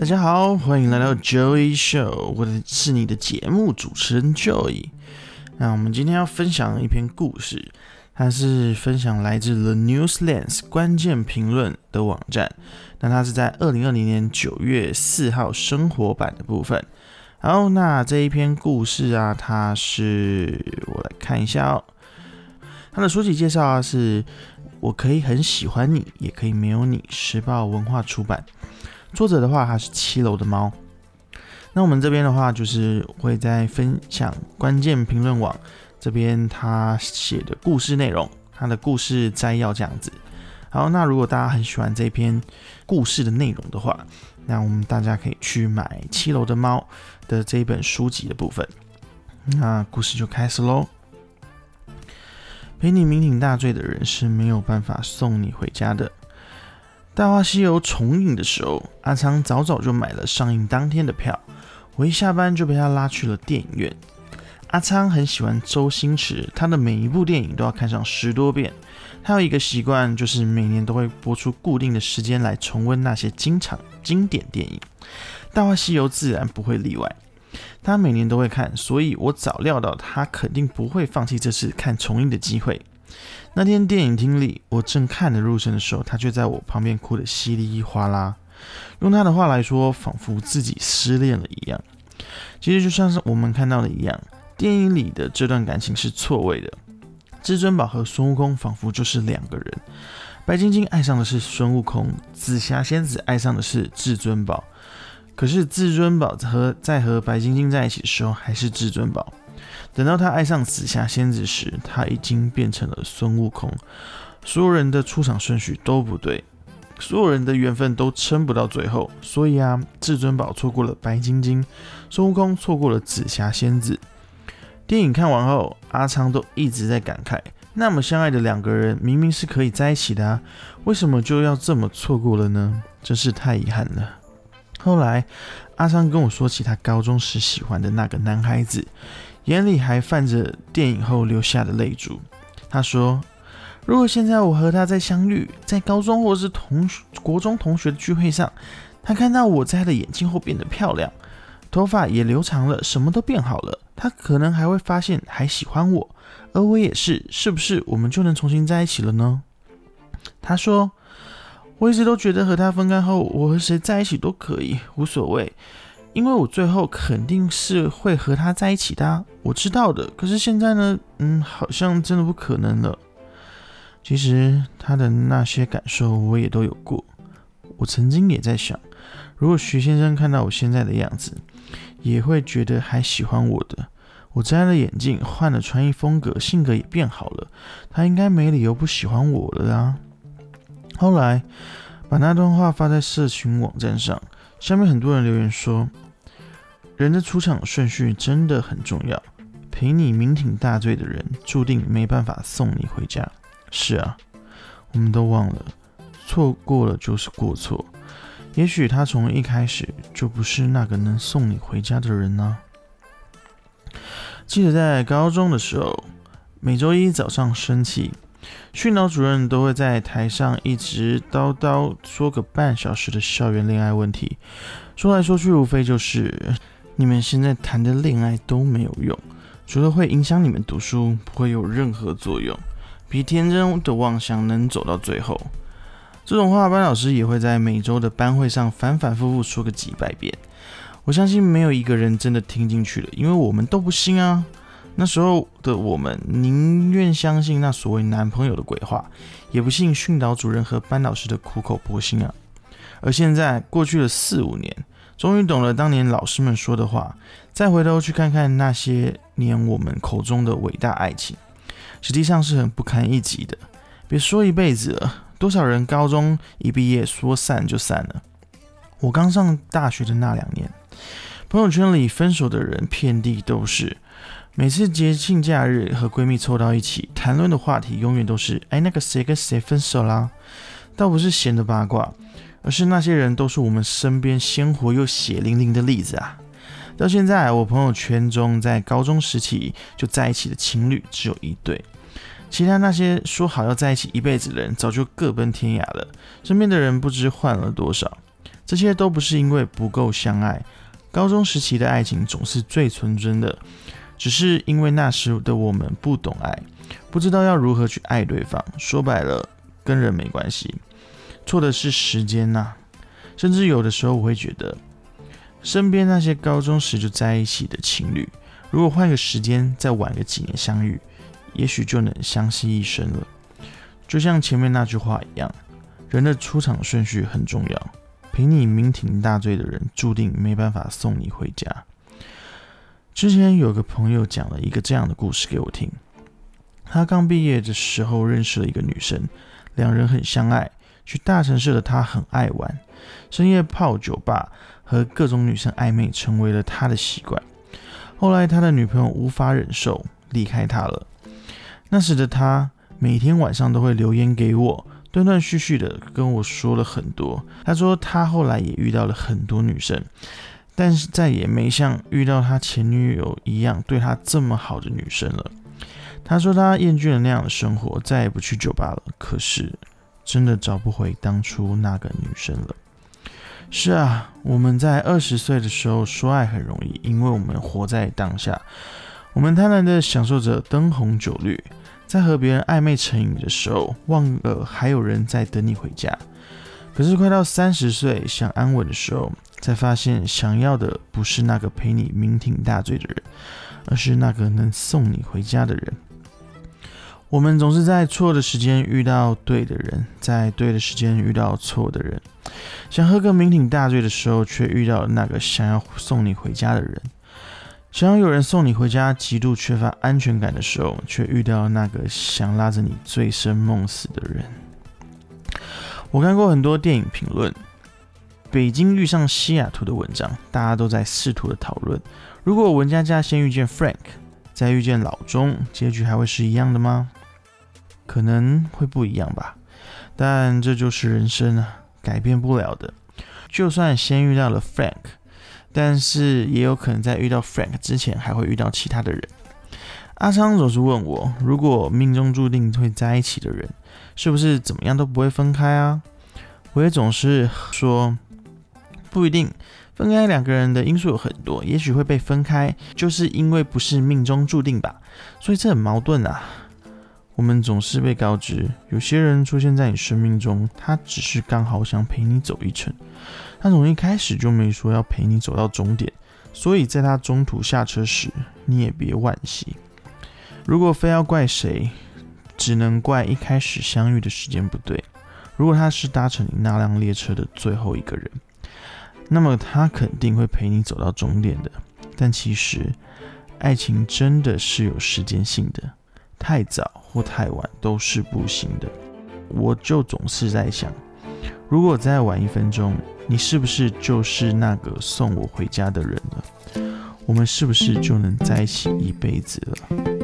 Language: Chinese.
大家好，欢迎来到 Joy Show，我是你的节目主持人 Joy。那我们今天要分享一篇故事，它是分享来自 The Newslands 关键评论的网站。那它是在二零二零年九月四号生活版的部分。好，那这一篇故事啊，它是我来看一下哦。它的书籍介绍啊，是我可以很喜欢你，也可以没有你。时报文化出版。作者的话，他是七楼的猫。那我们这边的话，就是会在分享关键评论网这边他写的故事内容，他的故事摘要这样子。好，那如果大家很喜欢这篇故事的内容的话，那我们大家可以去买七楼的猫的这一本书籍的部分。那故事就开始喽。陪你酩酊大醉的人是没有办法送你回家的。《大话西游》重映的时候，阿昌早早就买了上映当天的票。我一下班就被他拉去了电影院。阿昌很喜欢周星驰，他的每一部电影都要看上十多遍。他有一个习惯，就是每年都会播出固定的时间来重温那些经常经典电影，《大话西游》自然不会例外。他每年都会看，所以我早料到他肯定不会放弃这次看重映的机会。那天电影厅里，我正看得入神的时候，他却在我旁边哭得稀里哗啦。用他的话来说，仿佛自己失恋了一样。其实就像是我们看到的一样，电影里的这段感情是错位的。至尊宝和孙悟空仿佛就是两个人，白晶晶爱上的是孙悟空，紫霞仙子爱上的是至尊宝。可是至尊宝和在和白晶晶在一起的时候，还是至尊宝。等到他爱上紫霞仙子时，他已经变成了孙悟空。所有人的出场顺序都不对，所有人的缘分都撑不到最后。所以啊，至尊宝错过了白晶晶，孙悟空错过了紫霞仙子。电影看完后，阿昌都一直在感慨：那么相爱的两个人，明明是可以在一起的，为什么就要这么错过了呢？真是太遗憾了。后来，阿桑跟我说起他高中时喜欢的那个男孩子。眼里还泛着电影后流下的泪珠。他说：“如果现在我和他再相遇，在高中或是同学、国中同学的聚会上，他看到我在他的眼睛后变得漂亮，头发也留长了，什么都变好了，他可能还会发现还喜欢我，而我也是，是不是我们就能重新在一起了呢？”他说：“我一直都觉得和他分开后，我和谁在一起都可以，无所谓。”因为我最后肯定是会和他在一起的，我知道的。可是现在呢，嗯，好像真的不可能了。其实他的那些感受我也都有过。我曾经也在想，如果徐先生看到我现在的样子，也会觉得还喜欢我的。我摘了眼镜，换了穿衣风格，性格也变好了，他应该没理由不喜欢我了啊。后来把那段话发在社群网站上，下面很多人留言说。人的出场顺序真的很重要。陪你酩酊大醉的人，注定没办法送你回家。是啊，我们都忘了，错过了就是过错。也许他从一开始就不是那个能送你回家的人呢。记得在高中的时候，每周一早上升旗，训导主任都会在台上一直叨叨说个半小时的校园恋爱问题，说来说去无非就是。你们现在谈的恋爱都没有用，除了会影响你们读书，不会有任何作用。比天真的妄想能走到最后，这种话班老师也会在每周的班会上反反复复说个几百遍。我相信没有一个人真的听进去了，因为我们都不信啊。那时候的我们宁愿相信那所谓男朋友的鬼话，也不信训导主任和班老师的苦口婆心啊。而现在过去了四五年。终于懂了当年老师们说的话，再回头去看看那些年我们口中的伟大爱情，实际上是很不堪一击的。别说一辈子了，多少人高中一毕业说散就散了。我刚上大学的那两年，朋友圈里分手的人遍地都是。每次节庆假日和闺蜜凑到一起，谈论的话题永远都是：哎，那个谁跟谁分手啦？倒不是闲的八卦。而是那些人都是我们身边鲜活又血淋淋的例子啊！到现在，我朋友圈中在高中时期就在一起的情侣只有一对，其他那些说好要在一起一辈子的人早就各奔天涯了。身边的人不知换了多少，这些都不是因为不够相爱。高中时期的爱情总是最纯真的，只是因为那时的我们不懂爱，不知道要如何去爱对方。说白了，跟人没关系，错的是时间呐。甚至有的时候，我会觉得，身边那些高中时就在一起的情侣，如果换个时间再晚个几年相遇，也许就能相惜一生了。就像前面那句话一样，人的出场顺序很重要。陪你酩酊大醉的人，注定没办法送你回家。之前有个朋友讲了一个这样的故事给我听。他刚毕业的时候认识了一个女生，两人很相爱。去大城市的他很爱玩，深夜泡酒吧和各种女生暧昧，成为了他的习惯。后来他的女朋友无法忍受，离开他了。那时的他每天晚上都会留言给我。断断续续的跟我说了很多。他说他后来也遇到了很多女生，但是再也没像遇到他前女友一样对他这么好的女生了。他说他厌倦了那样的生活，再也不去酒吧了。可是真的找不回当初那个女生了。是啊，我们在二十岁的时候说爱很容易，因为我们活在当下，我们贪婪的享受着灯红酒绿。在和别人暧昧成瘾的时候，忘了还有人在等你回家。可是快到三十岁想安稳的时候，才发现想要的不是那个陪你酩酊大醉的人，而是那个能送你回家的人。我们总是在错的时间遇到对的人，在对的时间遇到错的人。想喝个酩酊大醉的时候，却遇到那个想要送你回家的人。想要有人送你回家，极度缺乏安全感的时候，却遇到那个想拉着你醉生梦死的人。我看过很多电影评论，《北京遇上西雅图》的文章，大家都在试图的讨论：如果文佳佳先遇见 Frank，再遇见老钟，结局还会是一样的吗？可能会不一样吧，但这就是人生啊，改变不了的。就算先遇到了 Frank。但是也有可能在遇到 Frank 之前，还会遇到其他的人。阿昌总是问我，如果命中注定会在一起的人，是不是怎么样都不会分开啊？我也总是说，不一定。分开两个人的因素有很多，也许会被分开，就是因为不是命中注定吧。所以这很矛盾啊。我们总是被告知，有些人出现在你生命中，他只是刚好想陪你走一程。他从一开始就没说要陪你走到终点，所以在他中途下车时，你也别惋惜。如果非要怪谁，只能怪一开始相遇的时间不对。如果他是搭乘你那辆列车的最后一个人，那么他肯定会陪你走到终点的。但其实，爱情真的是有时间性的，太早或太晚都是不行的。我就总是在想，如果再晚一分钟，你是不是就是那个送我回家的人了？我们是不是就能在一起一辈子了？